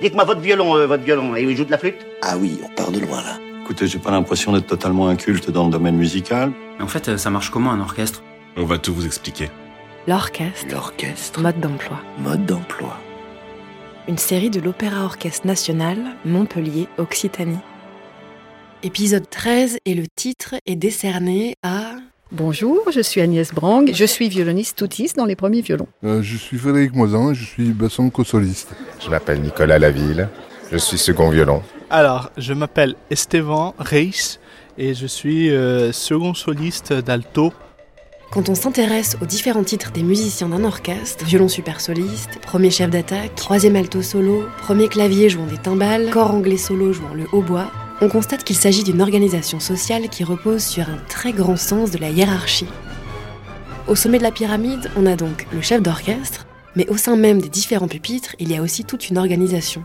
Dites-moi votre violon, euh, votre violon, et il joue de la flûte Ah oui, on part de loin là. Écoutez, j'ai pas l'impression d'être totalement inculte dans le domaine musical. Mais en fait, euh, ça marche comment un orchestre? On va tout vous expliquer. L'orchestre. L'orchestre. Mode d'emploi. Mode d'emploi. Une série de l'Opéra Orchestre National, Montpellier, Occitanie. Épisode 13 et le titre est décerné à... Bonjour, je suis Agnès Brang, je suis violoniste toutiste dans les premiers violons. Euh, je suis Frédéric Moisan, je suis basson soliste. Je m'appelle Nicolas Laville, je suis second violon. Alors, je m'appelle Esteban Reis et je suis euh, second soliste d'alto. Quand on s'intéresse aux différents titres des musiciens d'un orchestre, violon super soliste, premier chef d'attaque, troisième alto solo, premier clavier jouant des timbales, corps anglais solo jouant le hautbois, on constate qu'il s'agit d'une organisation sociale qui repose sur un très grand sens de la hiérarchie. Au sommet de la pyramide, on a donc le chef d'orchestre, mais au sein même des différents pupitres, il y a aussi toute une organisation.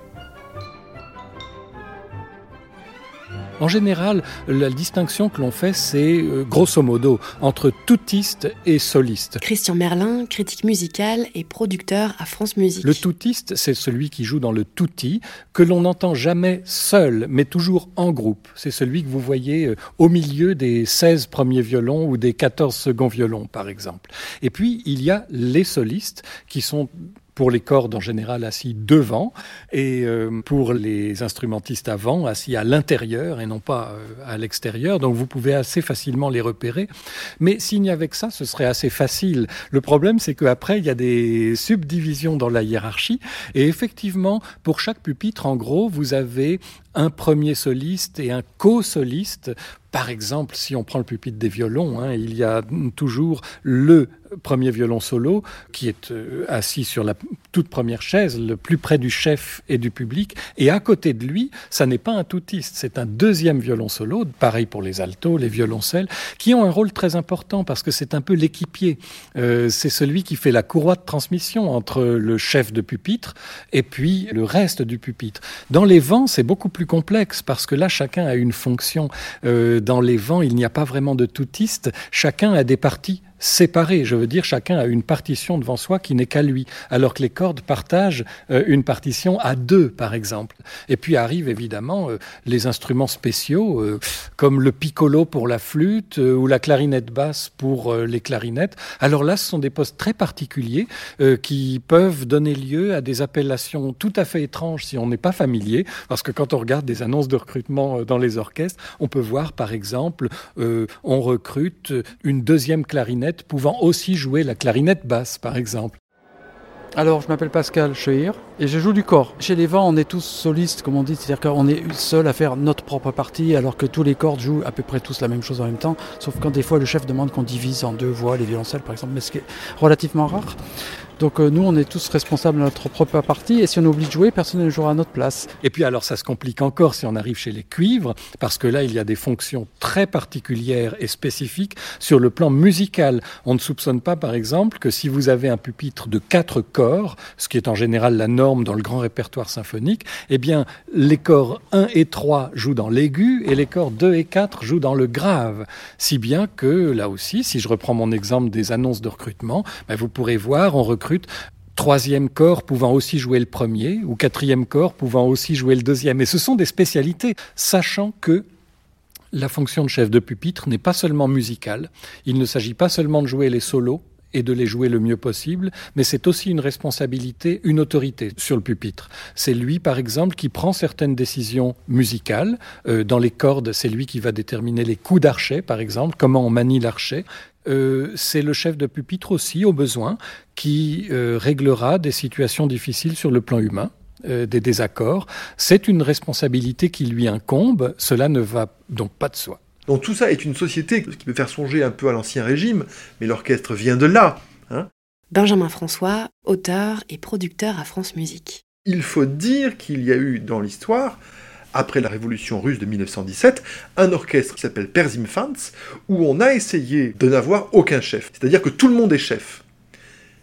En général, la distinction que l'on fait, c'est euh, grosso modo entre toutiste et soliste. Christian Merlin, critique musical et producteur à France Musique. Le toutiste, c'est celui qui joue dans le touti, que l'on n'entend jamais seul, mais toujours en groupe. C'est celui que vous voyez euh, au milieu des 16 premiers violons ou des 14 seconds violons, par exemple. Et puis, il y a les solistes qui sont pour les cordes en général assis devant et euh, pour les instrumentistes avant assis à l'intérieur et non pas euh, à l'extérieur. Donc vous pouvez assez facilement les repérer. Mais avait que ça, ce serait assez facile. Le problème, c'est qu'après, il y a des subdivisions dans la hiérarchie. Et effectivement, pour chaque pupitre, en gros, vous avez un premier soliste et un co-soliste. Par exemple, si on prend le pupitre des violons, hein, il y a toujours le premier violon solo qui est euh, assis sur la toute première chaise, le plus près du chef et du public. Et à côté de lui, ça n'est pas un toutiste, c'est un deuxième violon solo, pareil pour les altos, les violoncelles, qui ont un rôle très important parce que c'est un peu l'équipier. Euh, c'est celui qui fait la courroie de transmission entre le chef de pupitre et puis le reste du pupitre. Dans les vents, c'est beaucoup plus complexe parce que là, chacun a une fonction. Euh, dans les vents, il n'y a pas vraiment de toutiste. Chacun a des parties séparés. Je veux dire, chacun a une partition devant soi qui n'est qu'à lui, alors que les cordes partagent euh, une partition à deux, par exemple. Et puis arrivent évidemment euh, les instruments spéciaux, euh, comme le piccolo pour la flûte ou la clarinette basse pour les clarinettes. Alors là, ce sont des postes très particuliers qui peuvent donner lieu à des appellations tout à fait étranges si on n'est pas familier, parce que quand on regarde des annonces de recrutement dans les orchestres, on peut voir, par exemple, on recrute une deuxième clarinette pouvant aussi jouer la clarinette basse, par exemple. Alors, je m'appelle Pascal Chehir et je joue du corps. Chez les vents, on est tous solistes, comme on dit, c'est-à-dire qu'on est seul à faire notre propre partie, alors que tous les cordes jouent à peu près tous la même chose en même temps, sauf quand des fois le chef demande qu'on divise en deux voix, les violoncelles par exemple, mais ce qui est relativement rare. Donc euh, nous, on est tous responsables de notre propre partie, et si on oublie de jouer, personne ne jouera à notre place. Et puis alors, ça se complique encore si on arrive chez les cuivres, parce que là, il y a des fonctions très particulières et spécifiques sur le plan musical. On ne soupçonne pas, par exemple, que si vous avez un pupitre de quatre corps, ce qui est en général la norme dans le grand répertoire symphonique, eh bien, les corps 1 et 3 jouent dans l'aigu, et les corps 2 et 4 jouent dans le grave. Si bien que, là aussi, si je reprends mon exemple des annonces de recrutement, ben, vous pourrez voir, on recrute troisième corps pouvant aussi jouer le premier, ou quatrième corps pouvant aussi jouer le deuxième. Et ce sont des spécialités, sachant que la fonction de chef de pupitre n'est pas seulement musicale, il ne s'agit pas seulement de jouer les solos, et de les jouer le mieux possible, mais c'est aussi une responsabilité, une autorité sur le pupitre. C'est lui, par exemple, qui prend certaines décisions musicales. Euh, dans les cordes, c'est lui qui va déterminer les coups d'archet, par exemple, comment on manie l'archet. Euh, c'est le chef de pupitre aussi, au besoin, qui euh, réglera des situations difficiles sur le plan humain. Euh, des désaccords. C'est une responsabilité qui lui incombe, cela ne va donc pas de soi. Donc tout ça est une société qui peut faire songer un peu à l'ancien régime, mais l'orchestre vient de là. Hein. Benjamin François, auteur et producteur à France Musique. Il faut dire qu'il y a eu dans l'histoire après la révolution russe de 1917, un orchestre qui s'appelle Perzimfans, où on a essayé de n'avoir aucun chef. C'est-à-dire que tout le monde est chef.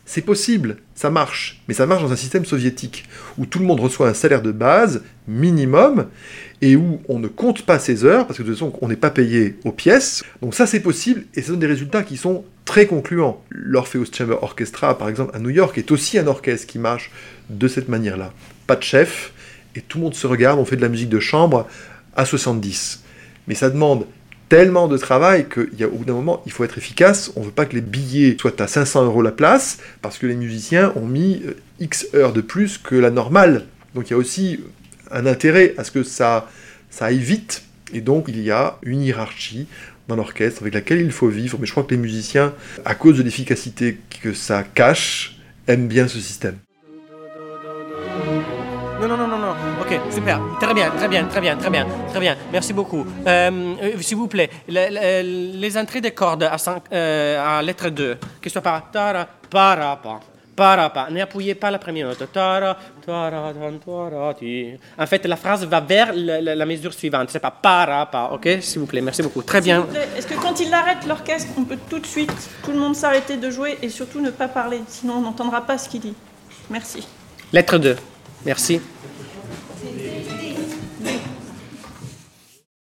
C'est possible, ça marche, mais ça marche dans un système soviétique, où tout le monde reçoit un salaire de base, minimum, et où on ne compte pas ses heures, parce que de toute façon, on n'est pas payé aux pièces. Donc ça, c'est possible, et ça donne des résultats qui sont très concluants. L'Orpheus Chamber Orchestra, par exemple, à New York, est aussi un orchestre qui marche de cette manière-là. Pas de chef, et tout le monde se regarde, on fait de la musique de chambre à 70. Mais ça demande tellement de travail qu'au bout d'un moment, il faut être efficace. On ne veut pas que les billets soient à 500 euros la place, parce que les musiciens ont mis euh, X heures de plus que la normale. Donc il y a aussi un intérêt à ce que ça, ça aille vite. Et donc il y a une hiérarchie dans l'orchestre avec laquelle il faut vivre. Mais je crois que les musiciens, à cause de l'efficacité que ça cache, aiment bien ce système. Ok, super. Très bien, très bien, très bien, très bien, très bien. Merci beaucoup. Euh, euh, S'il vous plaît, le- le- les entrées de cordes à, euh, à lettre 2, que ce soit par tara, para, pa, para, pa. N'appuyez pas la première note. Tara, tara, tan, tara, ti. En fait, la phrase va vers le- le- la mesure suivante. C'est pas para, pa. Ok, s'il vous plaît. Merci beaucoup. Très bien. Est-ce que quand il arrête l'orchestre, on peut tout de suite, tout le monde s'arrêter de jouer et surtout ne pas parler, sinon on n'entendra pas ce qu'il dit. Merci. Lettre 2. Merci.